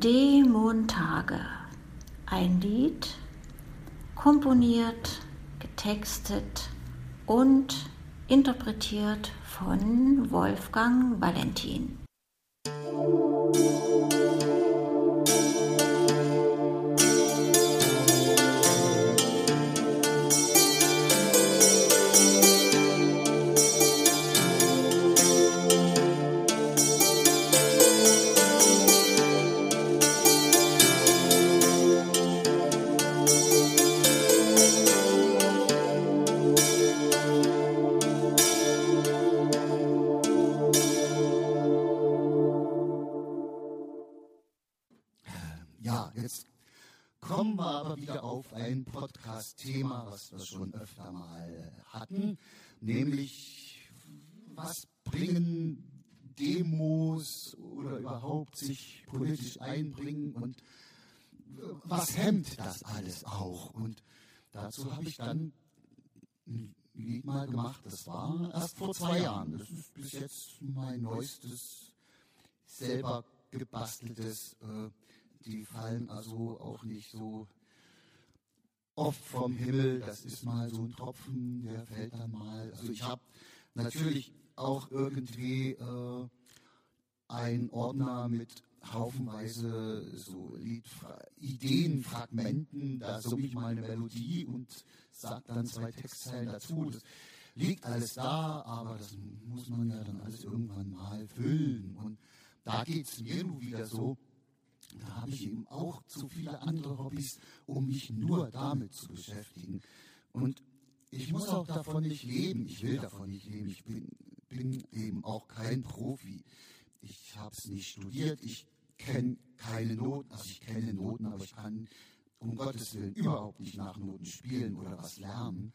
D-Montage. Ein Lied, komponiert, getextet und interpretiert von Wolfgang Valentin. Thema, was wir schon öfter mal hatten, nämlich was bringen Demos oder überhaupt sich politisch einbringen und was hemmt das alles auch? Und dazu habe ich dann ein Lied mal gemacht, das war erst vor zwei Jahren. Das ist bis jetzt mein neuestes, selber gebasteltes. Äh, die fallen also auch nicht so oft vom Himmel. Das ist mal so ein Tropfen, der fällt dann mal. Also ich habe natürlich auch irgendwie äh, einen Ordner mit haufenweise so Lied Ideenfragmenten. Da summe ich mal eine Melodie und sage dann zwei Textzeilen dazu. Das liegt alles da, aber das muss man ja dann alles irgendwann mal füllen. Und da geht es mir wieder so, da habe ich eben auch zu viele andere Hobbys, um mich nur damit zu beschäftigen. Und ich muss auch davon nicht leben. Ich will davon nicht leben. Ich bin, bin eben auch kein Profi. Ich habe es nicht studiert. Ich kenne keine Noten. Also ich kenne Noten, aber ich kann um Gottes Willen überhaupt nicht nach Noten spielen oder was lernen.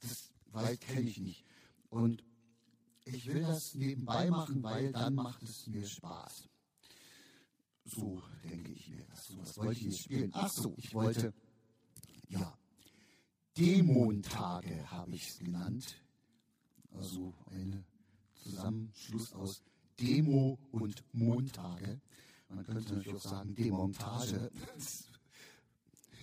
Das weit kenne ich nicht. Und ich will das nebenbei machen, weil dann macht es mir Spaß. So denke ich mir das. So, was wollte ich jetzt spielen? Ach so, ich wollte, ja, Dämontage habe ich es genannt. Also ein Zusammenschluss aus Demo und Montage. Man könnte natürlich auch sagen Demontage.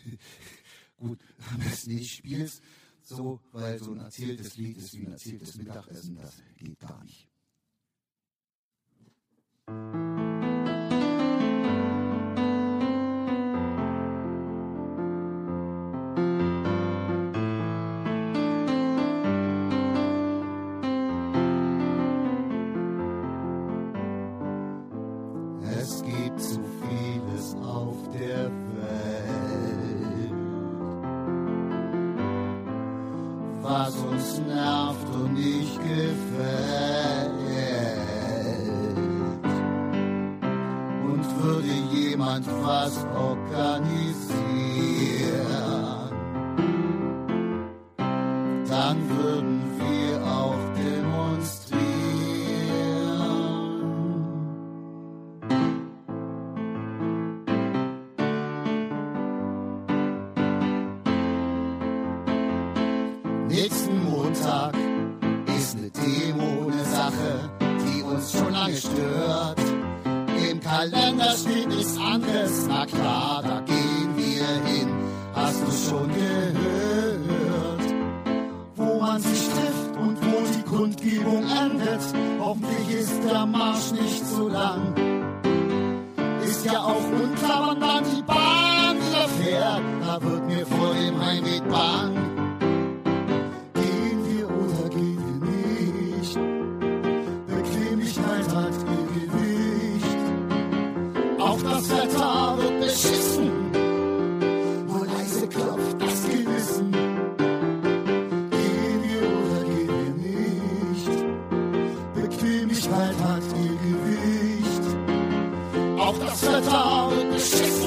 Gut, am besten nicht spielst so, weil so ein erzähltes Lied ist wie ein erzähltes Mittagessen, das geht gar nicht. was uns nervt und nicht gefällt. Und würde jemand was organisieren, Tag ist eine Demo eine Sache, die uns schon lange stört. Im Kalender steht nichts anderes, na klar, da gehen wir hin. Hast du schon gehört, wo man sich trifft und wo die Kundgebung endet? Hoffentlich ist der Marsch nicht zu lang. Ist ja auch unklar, wann dann die Bahn wieder fährt. Da wird mir vor dem Heimweg bang. Auch das Altar wird beschissen. Wo leise klopft das Gewissen. Gehen wir oder gehen wir nicht? Bequemlichkeit hat ihr Gewicht. Auch das Altar wird beschissen.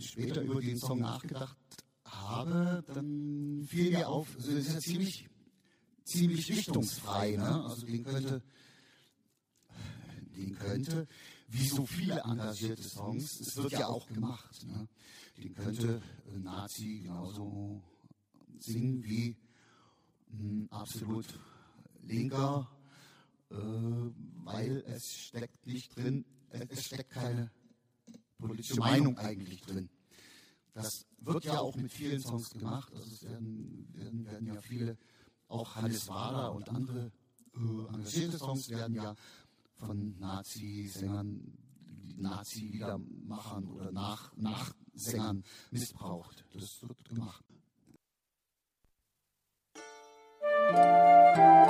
später über den Song nachgedacht habe, dann fiel mir auf, also das ist ja ziemlich, ziemlich richtungsfrei, ne? Also den könnte, den könnte, wie so viele engagierte Songs, es wird ja auch gemacht, ne? Den könnte äh, Nazi genauso singen wie ein absolut linker, äh, weil es steckt nicht drin, es steckt keine politische Meinung eigentlich drin. Das wird ja auch mit vielen Songs gemacht. Also es werden, werden, werden ja viele, auch Hannes Wader und andere äh, engagierte Songs werden ja von Nazi-Sängern, Nazi-Liedermachern oder Nach Nachsängern missbraucht. Das wird gemacht. Du